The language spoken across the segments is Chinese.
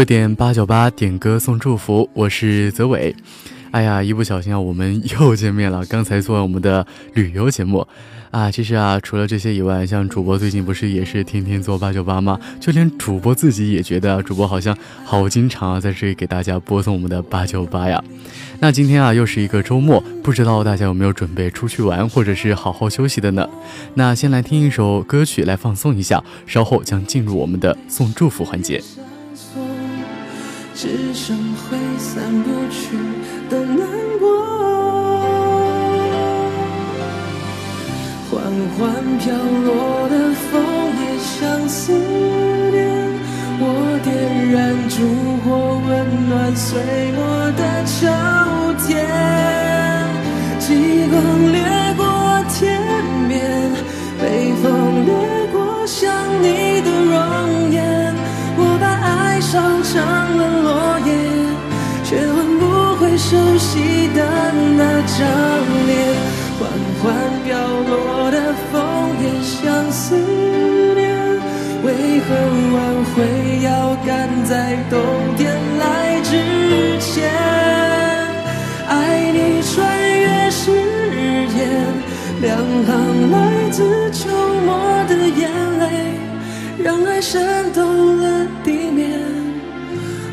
热点八九八点歌送祝福，我是泽伟。哎呀，一不小心啊，我们又见面了。刚才做完我们的旅游节目，啊，其实啊，除了这些以外，像主播最近不是也是天天做八九八吗？就连主播自己也觉得主播好像好经常啊，在这里给大家播送我们的八九八呀。那今天啊，又是一个周末，不知道大家有没有准备出去玩，或者是好好休息的呢？那先来听一首歌曲来放松一下，稍后将进入我们的送祝福环节。只剩挥散不去的难过，缓缓飘落的枫叶像思念，我点燃烛火，温暖碎末的秋天。极光那张脸，缓缓飘落的枫叶像思念，为何挽回要赶在冬天来之前？爱你穿越时间，两行来自秋末的眼泪，让爱渗透了地面。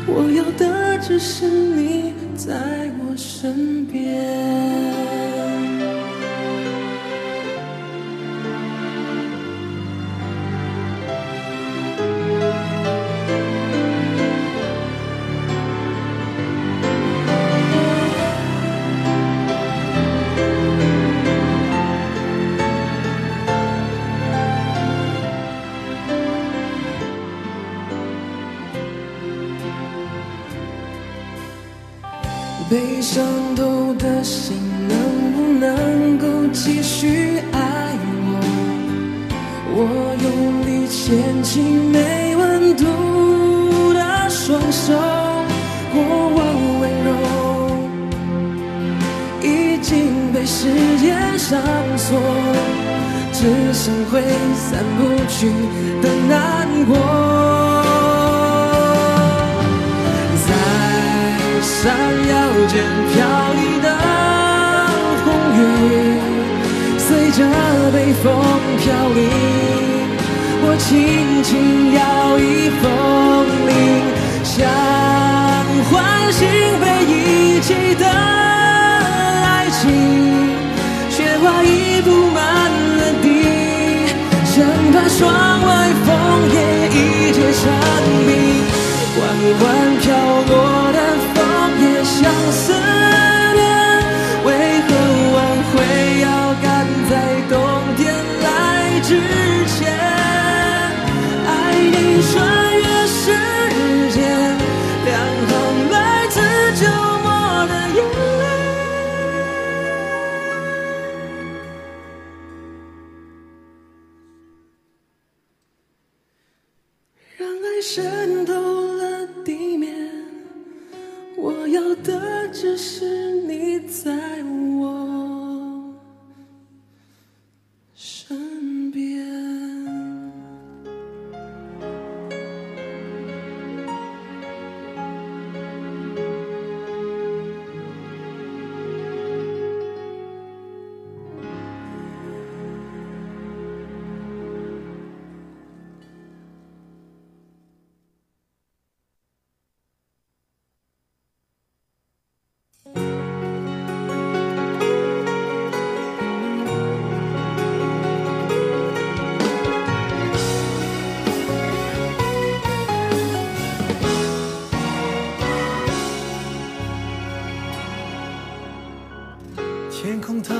我要的只是你在身边。间飘逸的红雨，随着北风飘零。我轻轻摇一风铃，想唤醒被遗弃的爱情，雪花已布满了地，生怕窗外枫叶一结成冰，缓缓飘落爱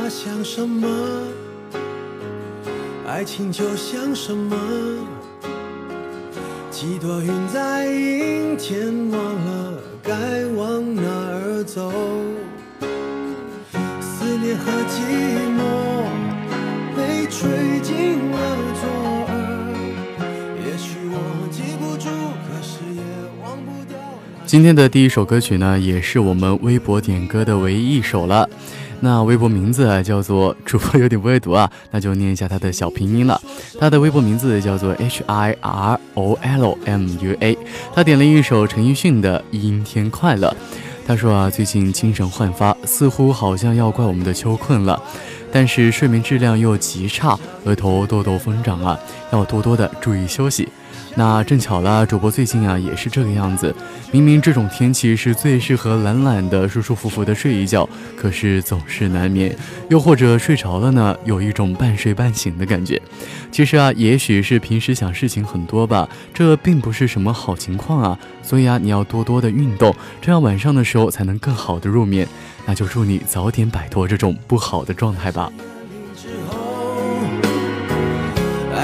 像什么？爱情就像什么？几朵云在阴天忘了该往哪儿走？思念和寂寞被吹进了左耳。也许我记不住可是也忘不掉今天的第一首歌曲呢也是我们微博点歌的唯一一首了。那微博名字叫做 主播有点不会读啊，那就念一下他的小拼音了。他的微博名字叫做 H I R O L M U A。他点了一首陈奕迅的《阴天快乐》。他说啊，最近精神焕发，似乎好像要怪我们的秋困了，但是睡眠质量又极差，额头痘痘疯长啊，要多多的注意休息。那正巧了，主播最近啊也是这个样子。明明这种天气是最适合懒懒的、舒舒服服的睡一觉，可是总是难眠，又或者睡着了呢，有一种半睡半醒的感觉。其实啊，也许是平时想事情很多吧，这并不是什么好情况啊。所以啊，你要多多的运动，这样晚上的时候才能更好的入眠。那就祝你早点摆脱这种不好的状态吧。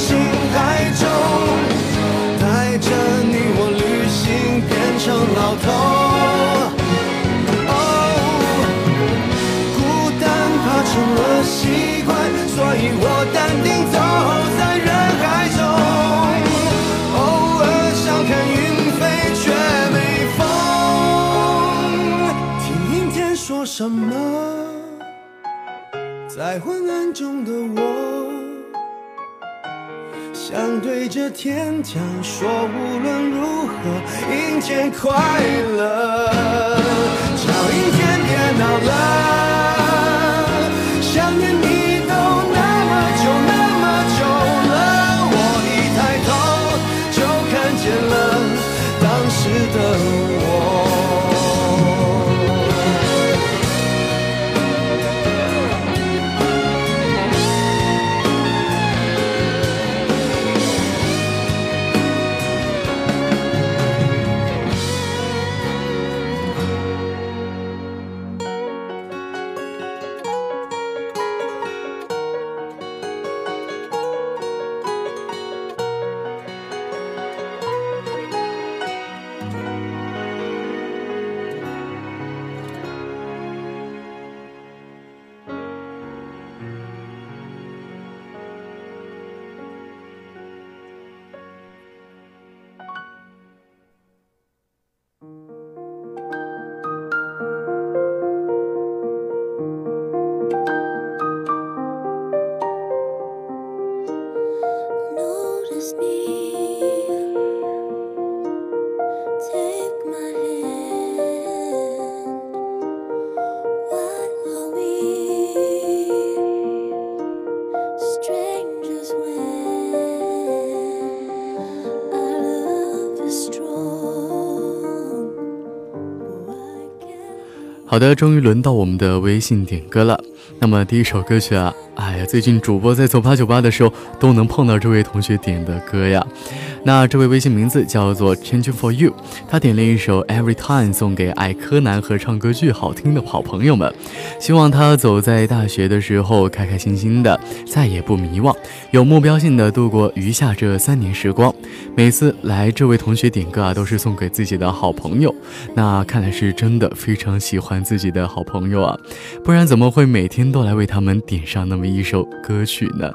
心海中，带着你我旅行，变成老头。哦孤单怕成了习惯，所以我淡定走在人海中。偶尔想看云飞，却没风。听阴天说什么？在昏暗中的我，想对着天讲说，无论如何，阴天快乐，叫阴天别闹了，好的，终于轮到我们的微信点歌了。那么第一首歌曲啊，哎呀，最近主播在走八九八的时候都能碰到这位同学点的歌呀。那这位微信名字叫做 Change for You，他点了一首 Every Time 送给爱柯南和唱歌巨好听的好朋友们，希望他走在大学的时候开开心心的，再也不迷惘，有目标性的度过余下这三年时光。每次来这位同学点歌啊，都是送给自己的好朋友，那看来是真的非常喜欢自己的好朋友啊，不然怎么会每天都来为他们点上那么一首歌曲呢？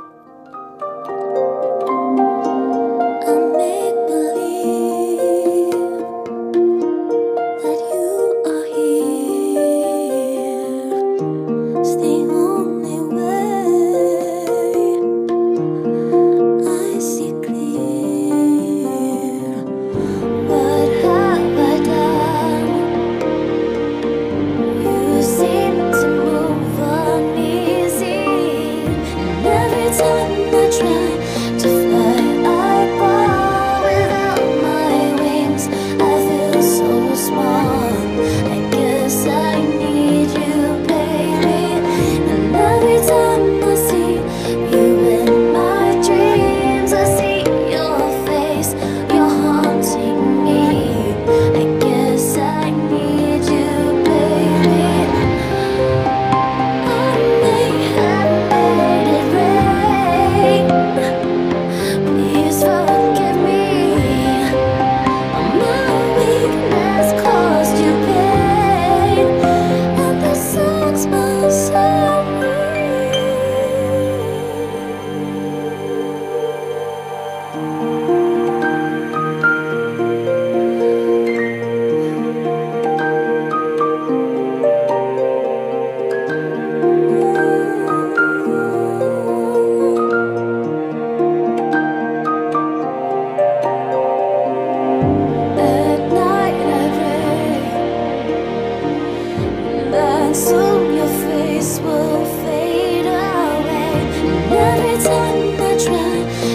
soon your face will fade away. And every time I try.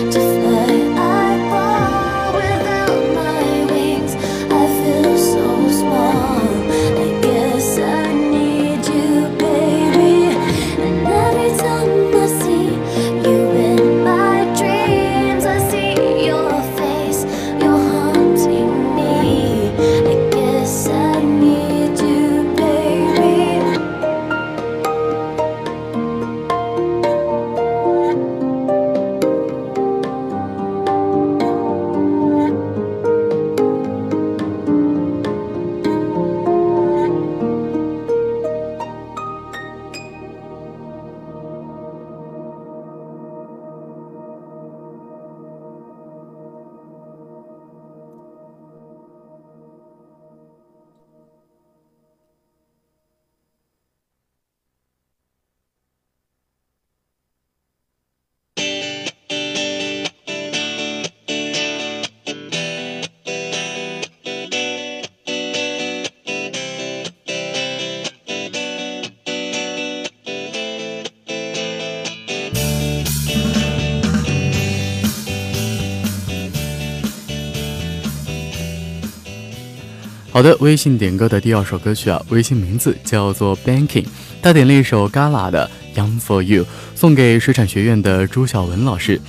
好的，微信点歌的第二首歌曲啊，微信名字叫做 Banking，他点了一首 Gala 的 Young for You，送给水产学院的朱晓文老师，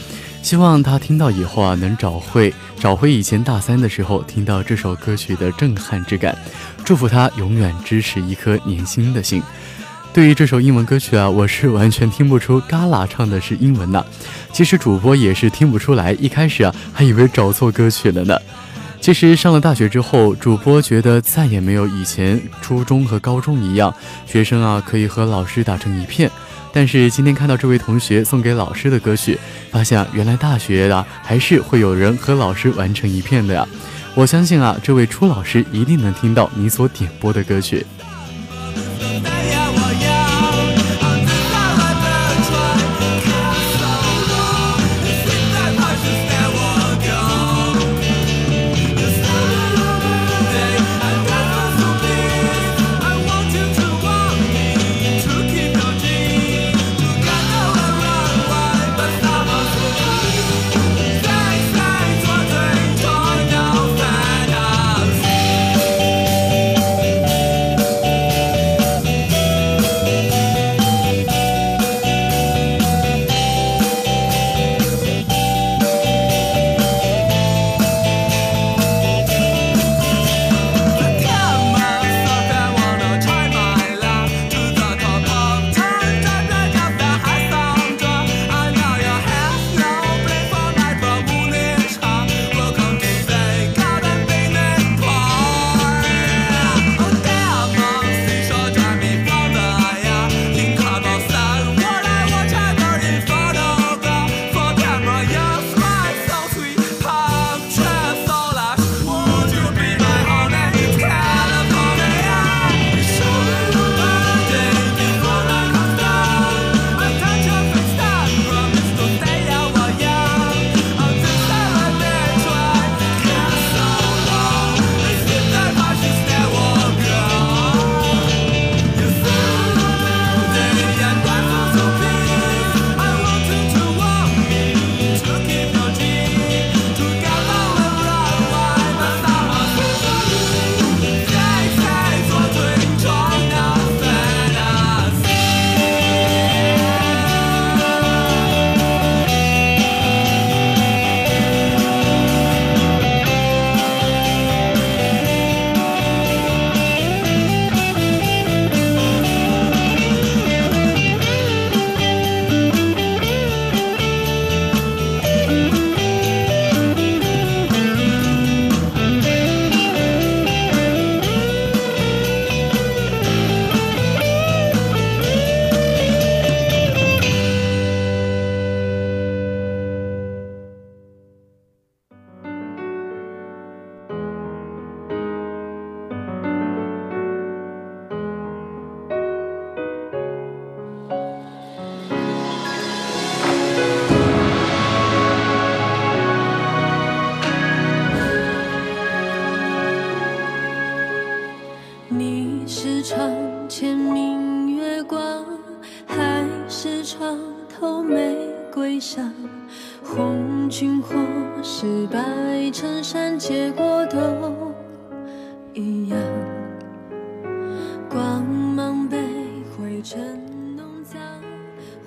希望他听到以后啊，能找回找回以前大三的时候听到这首歌曲的震撼之感，祝福他永远支持一颗年轻的心。对于这首英文歌曲啊，我是完全听不出 Gala 唱的是英文的，其实主播也是听不出来，一开始啊还以为找错歌曲了呢。其实上了大学之后，主播觉得再也没有以前初中和高中一样，学生啊可以和老师打成一片。但是今天看到这位同学送给老师的歌曲，发现原来大学啊还是会有人和老师玩成一片的呀。我相信啊，这位初老师一定能听到你所点播的歌曲。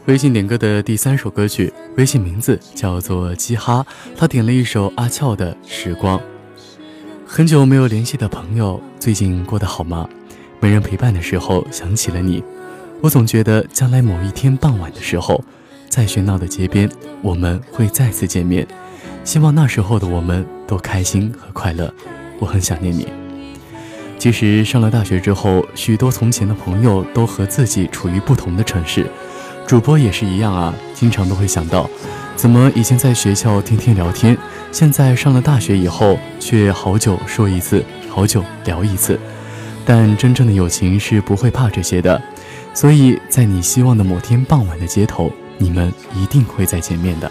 微信点歌的第三首歌曲，微信名字叫做鸡哈，他点了一首阿俏的《时光》。很久没有联系的朋友，最近过得好吗？没人陪伴的时候，想起了你。我总觉得将来某一天傍晚的时候。在喧闹的街边，我们会再次见面。希望那时候的我们都开心和快乐。我很想念你。其实上了大学之后，许多从前的朋友都和自己处于不同的城市，主播也是一样啊。经常都会想到，怎么以前在学校天天聊天，现在上了大学以后，却好久说一次，好久聊一次。但真正的友情是不会怕这些的，所以在你希望的某天傍晚的街头。你们一定会再见面的。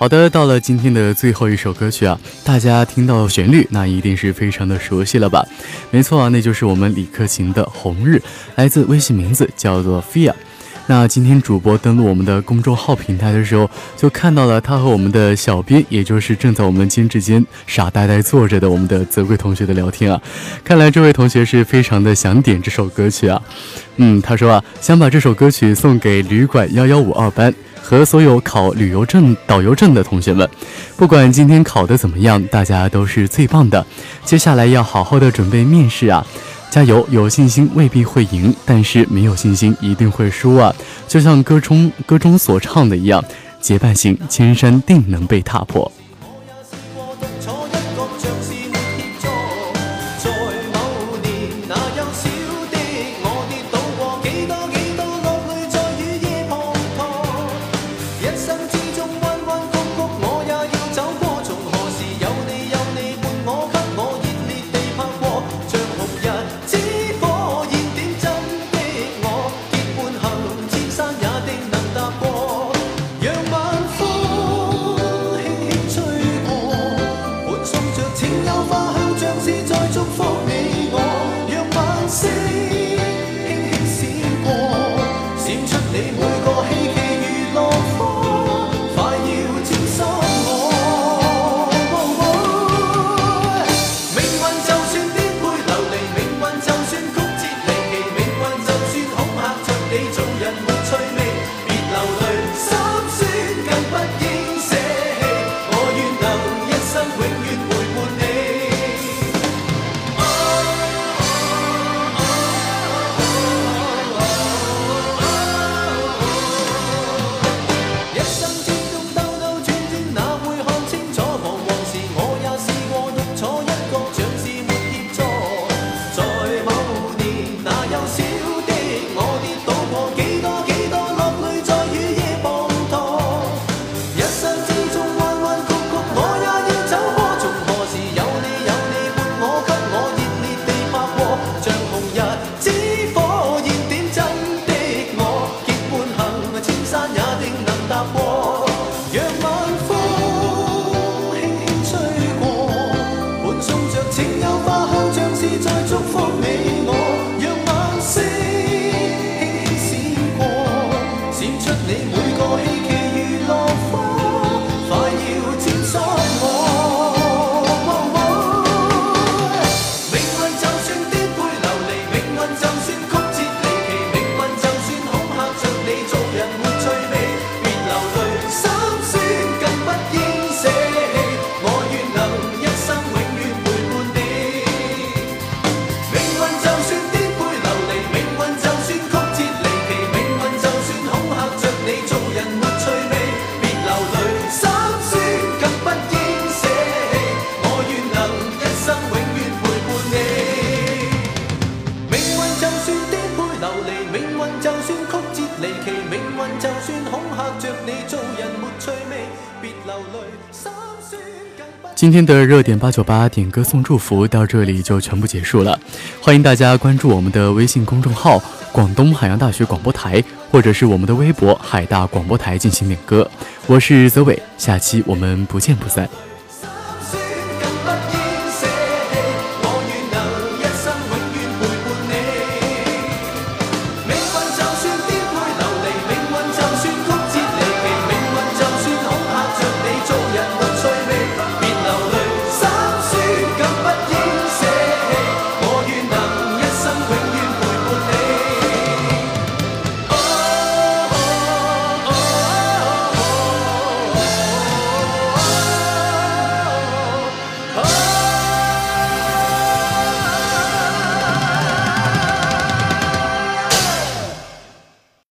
好的，到了今天的最后一首歌曲啊，大家听到旋律，那一定是非常的熟悉了吧？没错啊，那就是我们李克勤的《红日》，来自微信名字叫做 Fia。那今天主播登录我们的公众号平台的时候，就看到了他和我们的小编，也就是正在我们监制间傻呆呆坐着的我们的泽贵同学的聊天啊。看来这位同学是非常的想点这首歌曲啊。嗯，他说啊，想把这首歌曲送给旅馆幺幺五二班。和所有考旅游证、导游证的同学们，不管今天考得怎么样，大家都是最棒的。接下来要好好的准备面试啊，加油！有信心未必会赢，但是没有信心一定会输啊。就像歌中歌中所唱的一样，结伴行，千山定能被踏破。今天的热点八九八点歌送祝福到这里就全部结束了，欢迎大家关注我们的微信公众号“广东海洋大学广播台”或者是我们的微博“海大广播台”进行点歌。我是泽伟，下期我们不见不散。